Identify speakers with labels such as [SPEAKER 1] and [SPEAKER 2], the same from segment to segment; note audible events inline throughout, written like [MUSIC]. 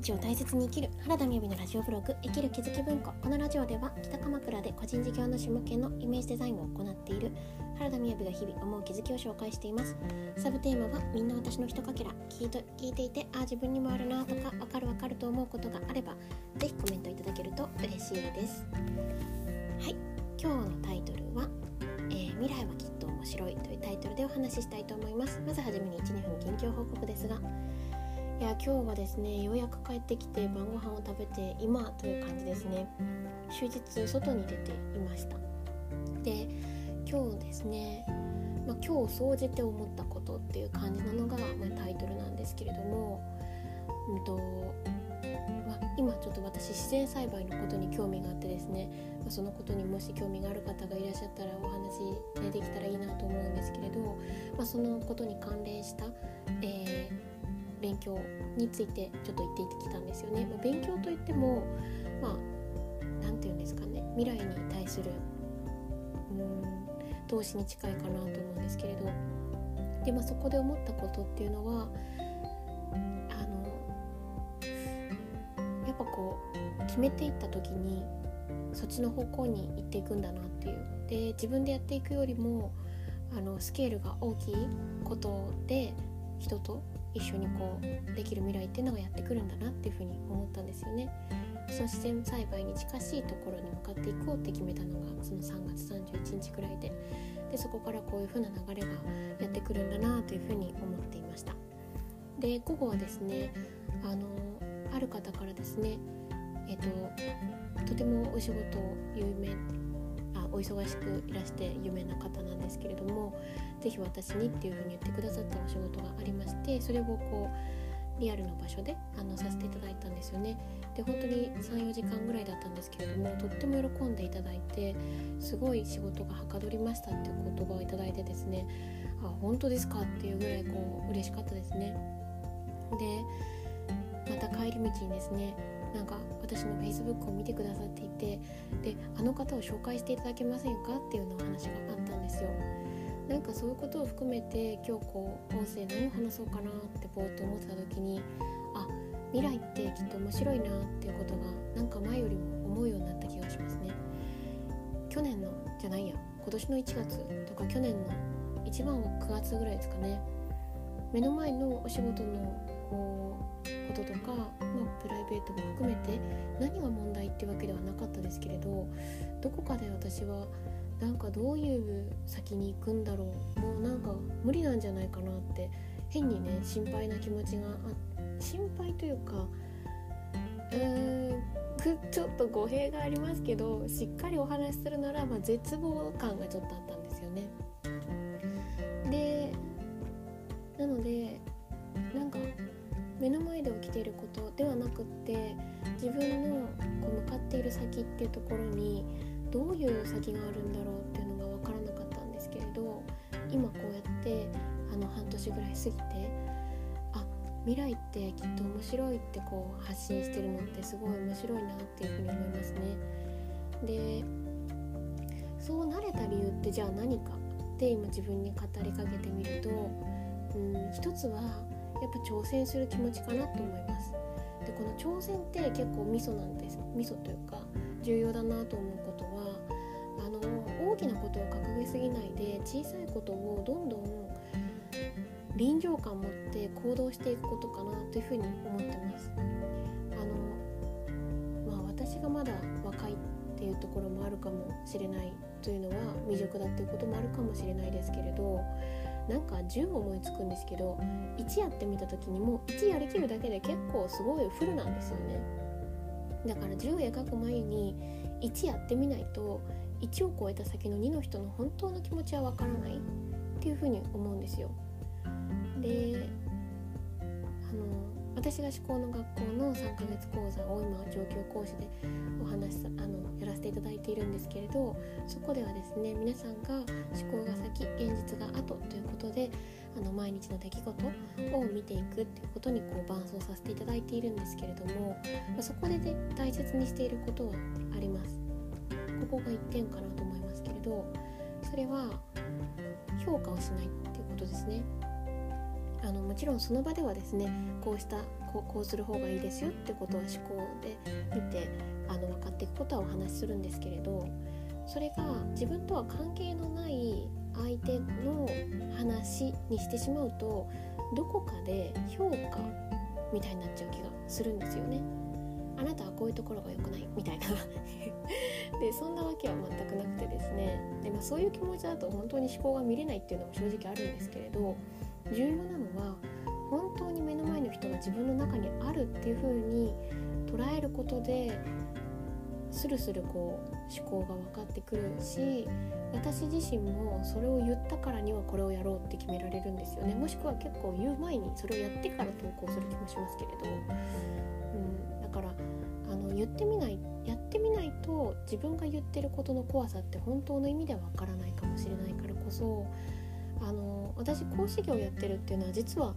[SPEAKER 1] 日を大切に生きる原田美由のラジオブログ生きる気づき文庫。このラジオでは北鎌倉で個人事業主向けのイメージデザインを行っている原田美由が日々思う気づきを紹介しています。サブテーマはみんな私のひとかけら。聞いと聞いていてああ自分にもあるなとかわかるわかると思うことがあればぜひコメントいただけると嬉しいです。はい。今日のタイトルは、えー、未来はきっと面白いというタイトルでお話ししたいと思います。まずはじめに12分近況報告ですがいや今日はですねようやく帰ってきて晩ご飯を食べて今という感じですね。終日外に出ていました。で今日ですね、まあ、今日総じて思ったことっていう感じなのが、まあ、タイトルなんですけれども、うんとまあ、今ちょっと私自然栽培のことに興味があってですね、まあ、そのことにもし興味がある方がいらっしゃったらお話、できたらいいなと思うんですけれど、まあ、そのことに関連した、えー勉強についてちょっと言ってきたんですよね。まあ、勉強といってもまあ何て言うんですかね。未来に対するうん投資に近いかなと思うんですけれど。で、まあ、そこで思ったことっていうのはあのやっぱこう決めていった時にそっちの方向に行っていくんだなっていう。で自分でやっていくよりもあのスケールが大きいことで人と一緒にこうできる未来っていうのがやってくるんだなっていうふうに思ったんですよね。その自然栽培に近しいところに向かっていこうって決めたのがその3月31日くらいででそこからこういう風な流れがやってくるんだなというふうに思っていましたで午後はですねあのある方からですねえっ、ととてもお仕事有名お忙しくいらして有名な方なんですけれども是非私にっていうふうに言ってくださったお仕事がありましてそれをこうリアルの場所であのさせていただいたんですよね。で本当に34時間ぐらいだったんですけれどもとっても喜んでいただいてすごい仕事がはかどりましたっていう言葉をいただいてですねあ本当ですかっていうぐらいこう嬉しかったですね。でまた帰り道にですねなんか私の Facebook を見てくださっていてであの方を紹介していただけませんかっていうのお話があったんですよ。なんかそういうことを含めて今日こう音声何を話そうかなってぼーっと思ってた時にあ未来ってきっと面白いなっていうことがなんか前よりも思うようになった気がしますね。去年のじゃないや今年の1月とか去年の一番は9月ぐらいですかね。目の前のお仕事のこととか、まあ、プライベートも含めて何が問題ってわけではなかったですけれどどこかで私はなんかどういう先に行くんだろうもうなんか無理なんじゃないかなって変にね心配な気持ちがあ心配というかうーんちょっと語弊がありますけどしっかりお話しするなら、まあ、絶望感がちょっとあったんですよね。でなので目の前で起きていることではなくって自分のこう向かっている先っていうところにどういう先があるんだろうっていうのが分からなかったんですけれど今こうやってあの半年ぐらい過ぎてあ未来ってきっと面白いってこう発信してるのってすごい面白いなっていうふうに思いますね。でそうなれた理由ってじゃあ何かって今自分に語りかけてみるとうん一つはやっぱ挑戦する気持ちかなと思います。でこの挑戦って結構ミソなんです。ミソというか重要だなと思うことはあの大きなことを掲げすぎないで小さいことをどんどん臨場感を持って行動していくことかなというふうに思ってます。あのまあ私がまだ若いっていうところもあるかもしれないというのは未熟だっていうこともあるかもしれないですけれどなんか10思いつくんですけど1やってみた時にもう1やりきるだけで結構すごいフルなんですよね。だから10描く前に1やってみないと1を超えた先の2の人の本当の気持ちはわからないっていうふうに思うんですよ。で私が思考の学校の3ヶ月講座を今は上級講師でお話あのやらせていただいているんですけれどそこではですね皆さんが思考が先現実が後ということであの毎日の出来事を見ていくっていうことにこう伴走させていただいているんですけれども、ま、そこで、ね、大切にしていることはあります。ここが1点かなと思いますけれどそれは評価をしないっていうことですね。あのもちろんその場ではですねこうしたこうこうする方がいいですよってことは思考で見てあの分かっていくことはお話しするんですけれどそれが自分とは関係のない相手の話にしてしまうとどこかで評価みたいになっちゃう気がするんですよね。あなたはこういうところが良くないみたいな [LAUGHS] でそんなわけは全くなくてですねで、まあ、そういう気持ちだと本当に思考が見れないっていうのも正直あるんですけれど重要なのは本当に目の前の人が自分の中にあるっていう風に捉えることでスルスルこう思考が分かってくるし私自身もそれを言ったからにはこれをやろうって決められるんですよね。もしくは結構言う前にそれをやってから投稿する気もしますけれど、うん、だからあの言ってみないやってみないと自分が言ってることの怖さって本当の意味では分からないかもしれないからこそあの私講師業やってるっていうのは実は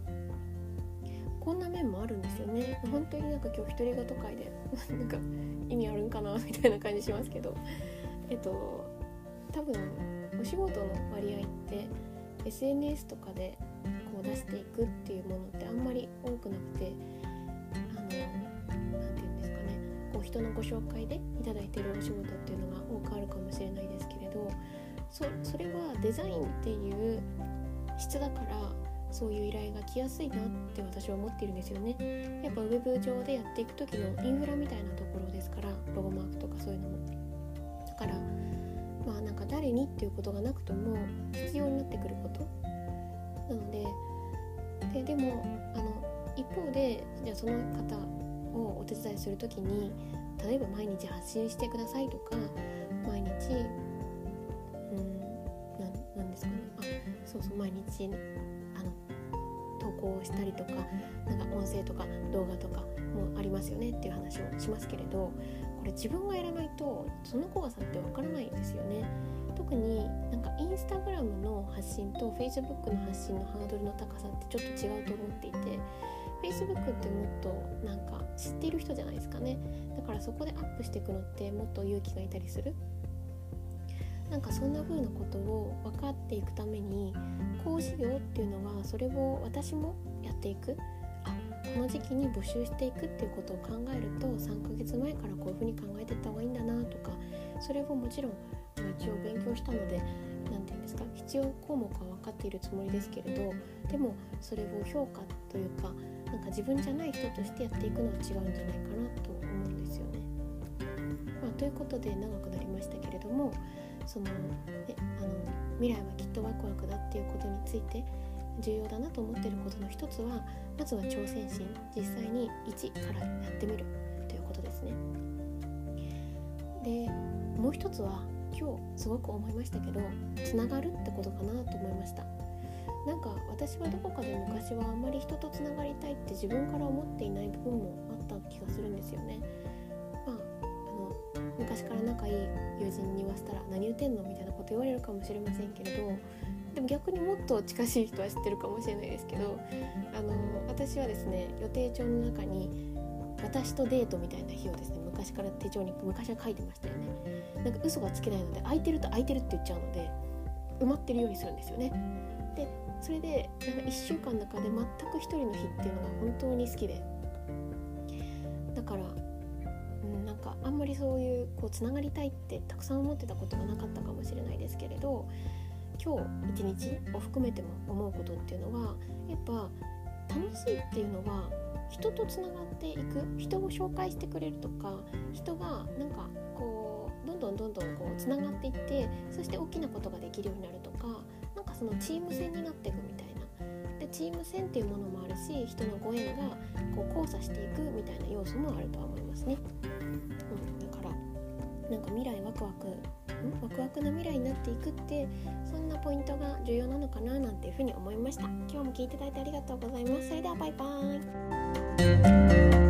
[SPEAKER 1] こんな面もあるんですよね。本当になんか今日一人語会で [LAUGHS] なんか意味あるんかなみたいな感じしますけど。えっと多分お仕事の割合って SNS とかでこう出していくっていうものってあんまり多くなくてあの何て言うんですかね。こう人のご紹介でいただいてるお仕事っていうのが多くあるかもしれないですけれどそそれはデザインっていう質だからそういう依頼が来やすいなって私は思ってるんですよね。やっぱウェブ上でやっていく時のインフラみたいなところですからロゴマークとかそういうのも。だからまあなんか誰にっていうことがなくとも必要になってくること。なのでででもあの一方でじゃあその方をお手伝いする時に例えば毎日発信してくださいとか毎日そうそう毎日投稿したりとかなんか音声とか動画とかもありますよねっていう話をしますけれどこれ自分がやらないとその怖さってわからないんですよね。特になんかインスタグラムの発信と Facebook の発信のハードルの高さってちょっと違うと思っていて Facebook ってもっとなんか知っている人じゃないですかね。だからそこでアップしていくのってもっと勇気がいたりする。なんかそんな風なことを分かっていくために講師業っていうのはそれを私もやっていくあこの時期に募集していくっていうことを考えると3ヶ月前からこういう風に考えていった方がいいんだなとかそれをもちろん一応勉強したので何て言うんですか必要項目は分かっているつもりですけれどでもそれを評価というかなんか自分じゃない人としてやっていくのは違うんじゃないかなと思うんですよね。まあ、ということで長くなりましたけれどもその、ね、あの未来はきっとワクワクだっていうことについて重要だなと思ってることの一つはまずは挑戦心実際に1からやってみるということですね。でもう一つは今日すごく思いましたけどつながるってことかなと思いました。なんか私はどこかで昔はあんまり人とつながりたいって自分から思っていない部分もあった気がするんですよね。昔から仲いい友人に言わせたら何言ってんのみたいなこと言われるかもしれませんけれどでも逆にもっと近しい人は知ってるかもしれないですけどあの私はですね予定帳の中に私とデートみたいな日をですね昔から手帳に昔は書いてましたよね。なんか嘘がつけないので空いてると空いてるって言っちゃうので埋まってるようにするんですよね。でそれでなんか1週間の中で全く一人の日っていうのが本当に好きで。だからあんまりそういうこうつながりたいってたくさん思ってたことがなかったかもしれないですけれど今日一日を含めても思うことっていうのはやっぱ楽しいっていうのは人とつながっていく人を紹介してくれるとか人がなんかこうどんどんどんどんこうつながっていってそして大きなことができるようになるとかなんかそのチーム戦になっていくみたいな。でチーム戦っていうものもあるし人のご縁がこう交差していくみたいな要素もあるとは思いますね。うん、だからなんか未来ワクワクワクワクな未来になっていくってそんなポイントが重要なのかななんていうふうに思いました。今日も聞いていただいてありがとうございます。それではバイバーイ。